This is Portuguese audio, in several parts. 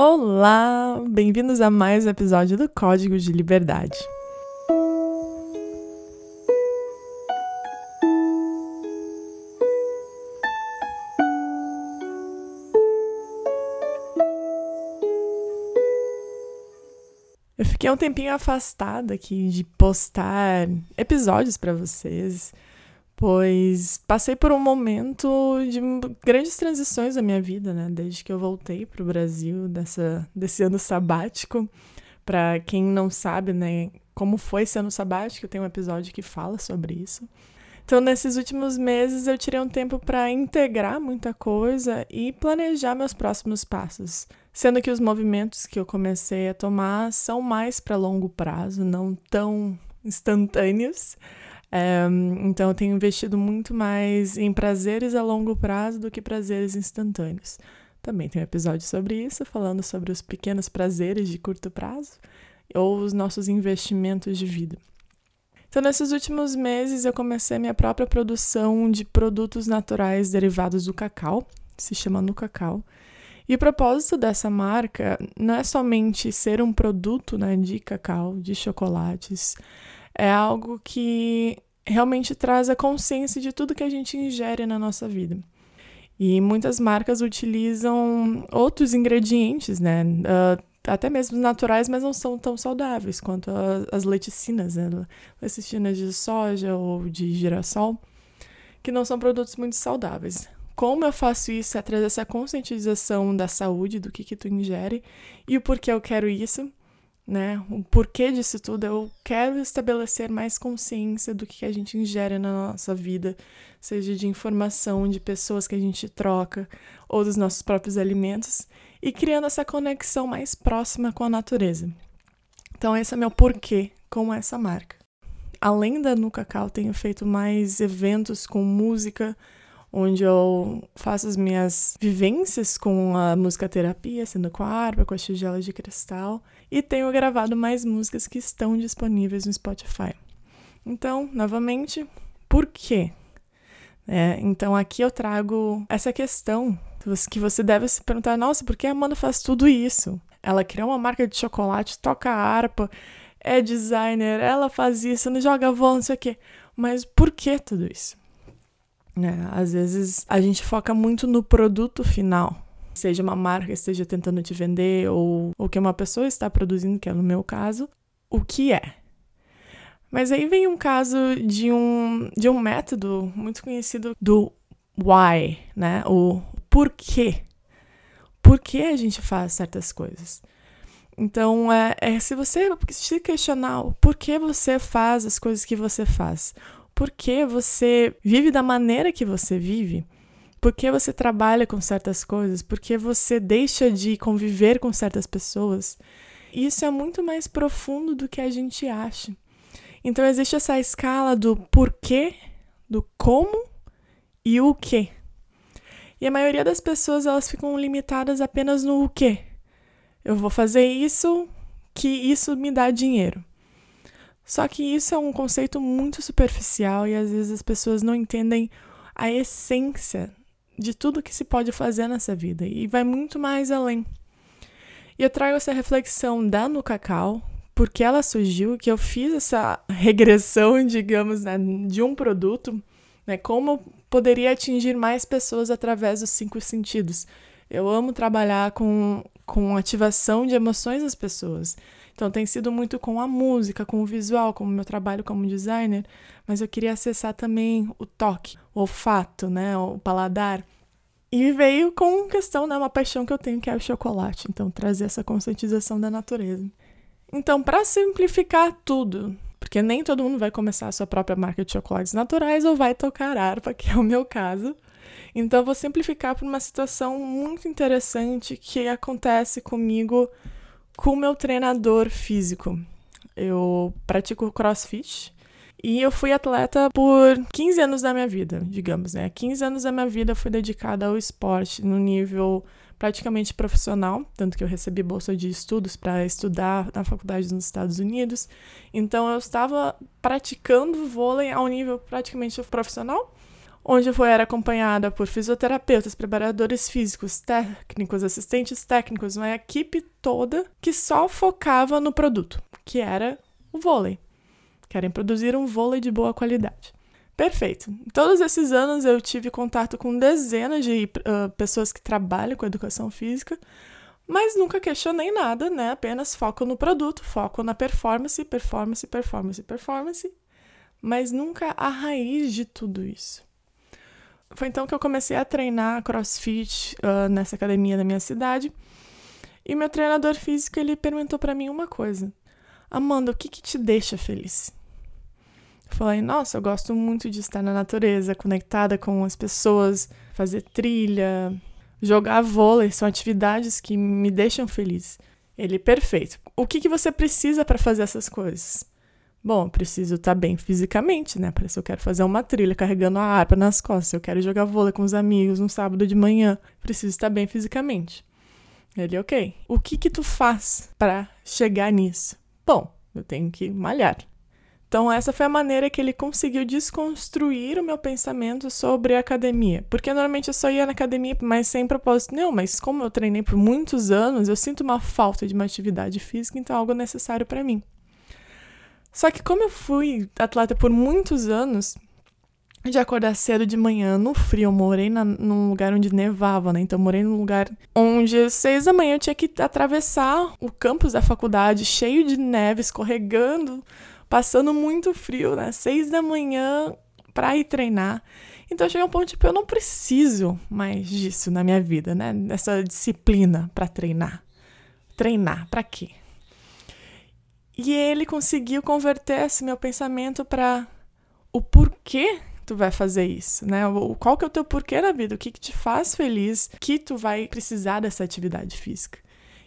Olá! Bem-vindos a mais um episódio do Código de Liberdade. Eu fiquei um tempinho afastada aqui de postar episódios para vocês pois passei por um momento de grandes transições na minha vida, né? Desde que eu voltei para o Brasil dessa, desse ano sabático. Para quem não sabe, né, como foi esse ano sabático, tenho um episódio que fala sobre isso. Então, nesses últimos meses, eu tirei um tempo para integrar muita coisa e planejar meus próximos passos. Sendo que os movimentos que eu comecei a tomar são mais para longo prazo, não tão instantâneos. Então, eu tenho investido muito mais em prazeres a longo prazo do que prazeres instantâneos. Também tem um episódio sobre isso, falando sobre os pequenos prazeres de curto prazo ou os nossos investimentos de vida. Então, nesses últimos meses, eu comecei minha própria produção de produtos naturais derivados do cacau, se chama No Cacau. E o propósito dessa marca não é somente ser um produto né, de cacau, de chocolates, é algo que realmente traz a consciência de tudo que a gente ingere na nossa vida. E muitas marcas utilizam outros ingredientes, né? Uh, até mesmo naturais, mas não são tão saudáveis quanto as leticinas, né? Leticinas de soja ou de girassol, que não são produtos muito saudáveis. Como eu faço isso é trazer essa conscientização da saúde, do que, que tu ingere e o porquê eu quero isso né? O porquê disso tudo, eu quero estabelecer mais consciência do que a gente ingere na nossa vida, seja de informação, de pessoas que a gente troca, ou dos nossos próprios alimentos, e criando essa conexão mais próxima com a natureza. Então, esse é meu porquê com essa marca. Além da No Cacau, tenho feito mais eventos com música, onde eu faço as minhas vivências com a música terapia, sendo com a harpa, com as tigelas de cristal, e tenho gravado mais músicas que estão disponíveis no Spotify. Então, novamente, por quê? É, então aqui eu trago essa questão que você deve se perguntar: nossa, por que a Amanda faz tudo isso? Ela criou uma marca de chocolate, toca harpa, é designer, ela faz isso, não joga vôlei, não sei o quê. Mas por que tudo isso? Né? Às vezes a gente foca muito no produto final, seja uma marca esteja tentando te vender ou o que uma pessoa está produzindo, que é no meu caso, o que é. Mas aí vem um caso de um, de um método muito conhecido do why, né? O porquê. Por que a gente faz certas coisas? Então, é, é se você se questionar o porquê você faz as coisas que você faz, por que você vive da maneira que você vive, por que você trabalha com certas coisas, por que você deixa de conviver com certas pessoas. Isso é muito mais profundo do que a gente acha. Então existe essa escala do porquê, do como e o que. E a maioria das pessoas elas ficam limitadas apenas no o que. Eu vou fazer isso que isso me dá dinheiro. Só que isso é um conceito muito superficial e às vezes as pessoas não entendem a essência de tudo que se pode fazer nessa vida e vai muito mais além. E eu trago essa reflexão da No Cacau, porque ela surgiu, que eu fiz essa regressão, digamos, né, de um produto, né, como poderia atingir mais pessoas através dos cinco sentidos. Eu amo trabalhar com, com ativação de emoções das pessoas. Então tem sido muito com a música, com o visual, com o meu trabalho como designer, mas eu queria acessar também o toque, o olfato, né, o paladar. E veio com questão, né, uma paixão que eu tenho que é o chocolate, então trazer essa conscientização da natureza. Então, para simplificar tudo, porque nem todo mundo vai começar a sua própria marca de chocolates naturais ou vai tocar harpa, que é o meu caso. Então, vou simplificar para uma situação muito interessante que acontece comigo com o meu treinador físico. Eu pratico crossfit e eu fui atleta por 15 anos da minha vida, digamos, né? 15 anos da minha vida fui dedicada ao esporte no nível praticamente profissional, tanto que eu recebi bolsa de estudos para estudar na faculdade nos Estados Unidos. Então eu estava praticando vôlei ao nível praticamente profissional, onde eu era acompanhada por fisioterapeutas, preparadores físicos, técnicos, assistentes técnicos, uma equipe toda que só focava no produto, que era o vôlei. Querem produzir um vôlei de boa qualidade. Perfeito. Todos esses anos eu tive contato com dezenas de uh, pessoas que trabalham com educação física, mas nunca questionei nada, né? Apenas foco no produto, foco na performance, performance, performance, performance, mas nunca a raiz de tudo isso. Foi então que eu comecei a treinar CrossFit uh, nessa academia da minha cidade. E meu treinador físico ele perguntou para mim uma coisa: Amanda, o que, que te deixa feliz? Falei, nossa, eu gosto muito de estar na natureza, conectada com as pessoas, fazer trilha, jogar vôlei, são atividades que me deixam feliz. Ele, perfeito. O que, que você precisa para fazer essas coisas? Bom, eu preciso estar bem fisicamente, né? Para se eu quero fazer uma trilha carregando a harpa nas costas, se eu quero jogar vôlei com os amigos no sábado de manhã, preciso estar bem fisicamente. Ele, ok. O que que tu faz para chegar nisso? Bom, eu tenho que malhar. Então, essa foi a maneira que ele conseguiu desconstruir o meu pensamento sobre a academia. Porque normalmente eu só ia na academia, mas sem propósito nenhum. Mas como eu treinei por muitos anos, eu sinto uma falta de uma atividade física, então é algo necessário para mim. Só que como eu fui atleta por muitos anos, de acordar cedo de manhã no frio, eu morei na, num lugar onde nevava, né? Então, morei num lugar onde às seis da manhã eu tinha que atravessar o campus da faculdade, cheio de neve, escorregando passando muito frio, né? Seis da manhã para ir treinar. Então chega um ponto tipo, eu não preciso mais disso na minha vida, né? Dessa disciplina para treinar. Treinar, para quê? E ele conseguiu converter esse meu pensamento para o porquê tu vai fazer isso, né? Qual que é o teu porquê na vida? O que, que te faz feliz que tu vai precisar dessa atividade física?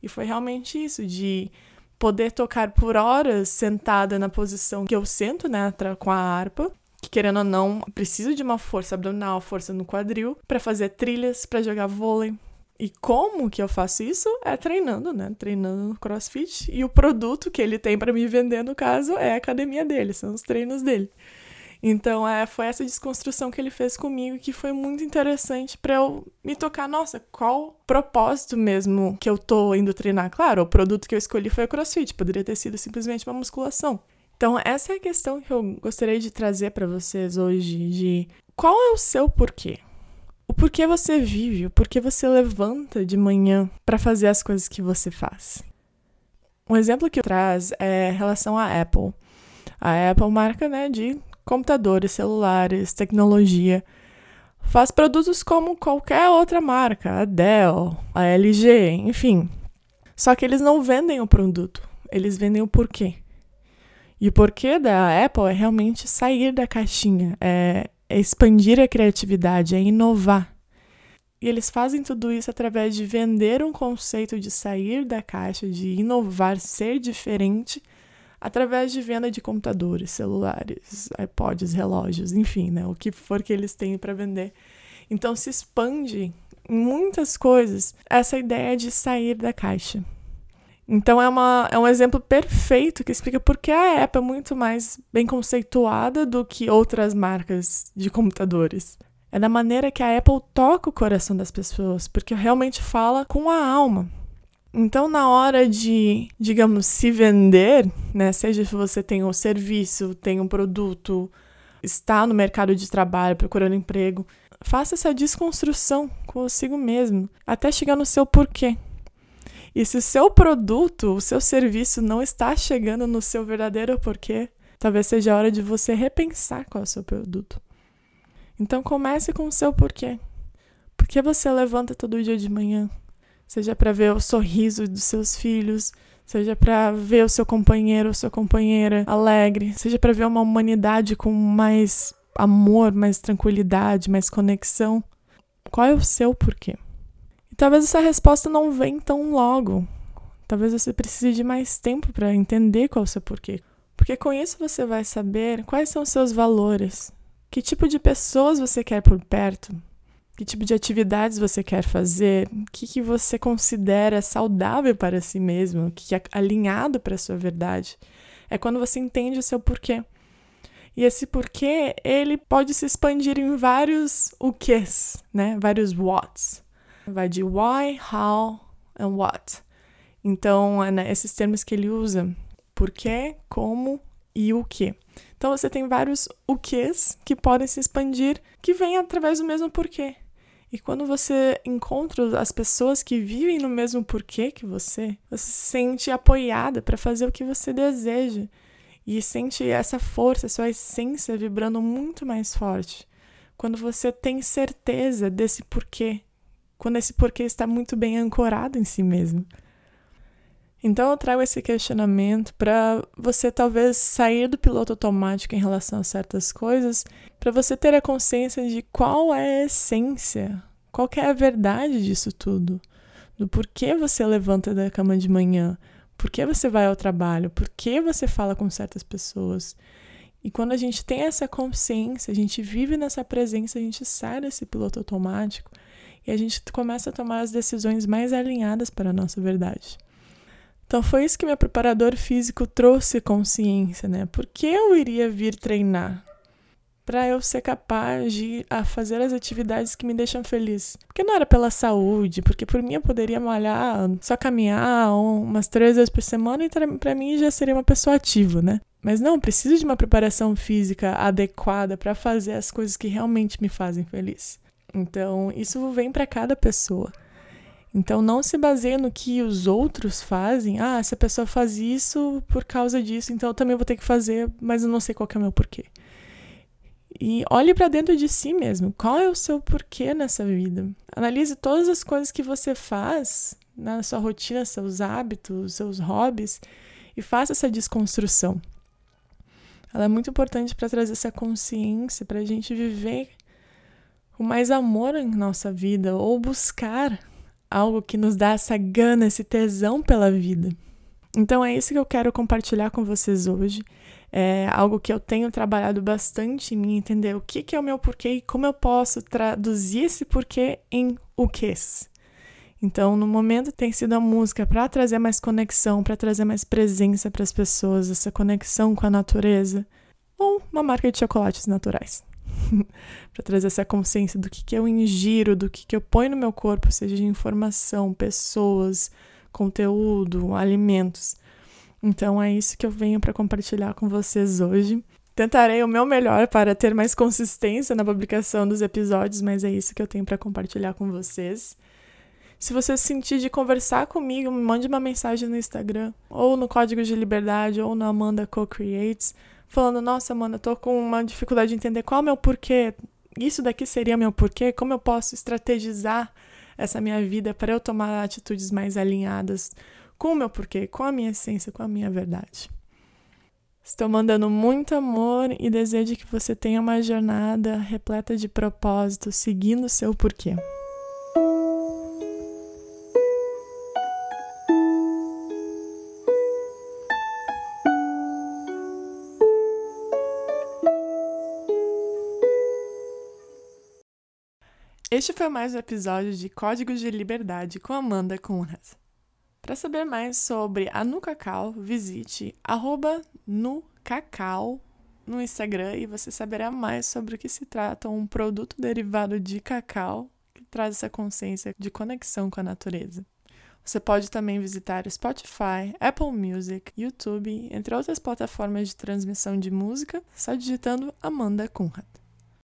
E foi realmente isso, de poder tocar por horas sentada na posição que eu sento, né, com a harpa, que querendo ou não, preciso de uma força abdominal, força no quadril, para fazer trilhas, para jogar vôlei. E como que eu faço isso? É treinando, né? Treinando no CrossFit. E o produto que ele tem para me vender, no caso, é a academia dele, são os treinos dele. Então, é, foi essa desconstrução que ele fez comigo que foi muito interessante para eu me tocar, nossa, qual propósito mesmo que eu tô indo treinar? Claro, o produto que eu escolhi foi o CrossFit, poderia ter sido simplesmente uma musculação. Então, essa é a questão que eu gostaria de trazer para vocês hoje, de qual é o seu porquê? O porquê você vive, o porquê você levanta de manhã para fazer as coisas que você faz. Um exemplo que eu traz é em relação à Apple. A Apple marca, né, de computadores, celulares, tecnologia. Faz produtos como qualquer outra marca, a Dell, a LG, enfim. Só que eles não vendem o produto, eles vendem o porquê. E o porquê da Apple é realmente sair da caixinha, é, é expandir a criatividade, é inovar. E eles fazem tudo isso através de vender um conceito de sair da caixa, de inovar, ser diferente através de venda de computadores, celulares, iPods, relógios, enfim, né, o que for que eles têm para vender. Então se expande em muitas coisas essa ideia de sair da caixa. Então é, uma, é um exemplo perfeito que explica por que a Apple é muito mais bem conceituada do que outras marcas de computadores. É da maneira que a Apple toca o coração das pessoas, porque realmente fala com a alma. Então, na hora de, digamos, se vender, né, seja se você tem um serviço, tem um produto, está no mercado de trabalho procurando emprego, faça essa desconstrução consigo mesmo, até chegar no seu porquê. E se o seu produto, o seu serviço não está chegando no seu verdadeiro porquê, talvez seja a hora de você repensar qual é o seu produto. Então comece com o seu porquê. Por que você levanta todo dia de manhã? seja para ver o sorriso dos seus filhos, seja para ver o seu companheiro ou sua companheira alegre, seja para ver uma humanidade com mais amor, mais tranquilidade, mais conexão. Qual é o seu porquê? Talvez essa resposta não venha tão logo. Talvez você precise de mais tempo para entender qual é o seu porquê. Porque com isso você vai saber quais são os seus valores, que tipo de pessoas você quer por perto, que tipo de atividades você quer fazer, o que, que você considera saudável para si mesmo, o que é alinhado para a sua verdade. É quando você entende o seu porquê. E esse porquê, ele pode se expandir em vários o quês, né? Vários whats. Vai de why, how and what. Então, é, né, esses termos que ele usa, porquê, como e o que. Então, você tem vários o quês que podem se expandir, que vêm através do mesmo porquê. E quando você encontra as pessoas que vivem no mesmo porquê que você, você se sente apoiada para fazer o que você deseja e sente essa força, sua essência vibrando muito mais forte. Quando você tem certeza desse porquê, quando esse porquê está muito bem ancorado em si mesmo. Então eu trago esse questionamento para você talvez sair do piloto automático em relação a certas coisas, para você ter a consciência de qual é a essência, qual é a verdade disso tudo, do porquê você levanta da cama de manhã, por que você vai ao trabalho? Por que você fala com certas pessoas? E quando a gente tem essa consciência, a gente vive nessa presença, a gente sai desse piloto automático e a gente começa a tomar as decisões mais alinhadas para a nossa verdade. Então foi isso que meu preparador físico trouxe consciência, né? Por que eu iria vir treinar? para eu ser capaz de a fazer as atividades que me deixam feliz. Porque não era pela saúde, porque por mim eu poderia malhar, só caminhar umas três vezes por semana e para mim já seria uma pessoa ativa, né? Mas não, preciso de uma preparação física adequada para fazer as coisas que realmente me fazem feliz. Então, isso vem para cada pessoa. Então, não se baseie no que os outros fazem. Ah, essa pessoa faz isso por causa disso, então eu também vou ter que fazer, mas eu não sei qual é o meu porquê. E olhe para dentro de si mesmo. Qual é o seu porquê nessa vida? Analise todas as coisas que você faz na sua rotina, seus hábitos, seus hobbies e faça essa desconstrução. Ela é muito importante para trazer essa consciência, para a gente viver com mais amor em nossa vida ou buscar algo que nos dá essa gana, esse tesão pela vida. Então é isso que eu quero compartilhar com vocês hoje é algo que eu tenho trabalhado bastante em mim, entender o que, que é o meu porquê e como eu posso traduzir esse porquê em o que. Então, no momento tem sido a música para trazer mais conexão, para trazer mais presença para as pessoas, essa conexão com a natureza, ou uma marca de chocolates naturais. para trazer essa consciência do que, que eu ingiro, do que, que eu ponho no meu corpo, seja de informação, pessoas, conteúdo, alimentos. Então é isso que eu venho para compartilhar com vocês hoje. Tentarei o meu melhor para ter mais consistência na publicação dos episódios, mas é isso que eu tenho para compartilhar com vocês. Se você sentir de conversar comigo, me mande uma mensagem no Instagram, ou no Código de Liberdade, ou no Amanda Co-Creates, falando: Nossa, Amanda, tô com uma dificuldade de entender qual é o meu porquê. Isso daqui seria meu porquê? Como eu posso estrategizar essa minha vida para eu tomar atitudes mais alinhadas com o meu porquê, com a minha essência, com a minha verdade. Estou mandando muito amor e desejo que você tenha uma jornada repleta de propósito, seguindo o seu porquê. Este foi mais um episódio de Códigos de Liberdade com Amanda Conrad. Para saber mais sobre a Nucacau, visite @nucacau no Instagram e você saberá mais sobre o que se trata um produto derivado de cacau que traz essa consciência de conexão com a natureza. Você pode também visitar Spotify, Apple Music, YouTube, entre outras plataformas de transmissão de música, só digitando Amanda Conrad.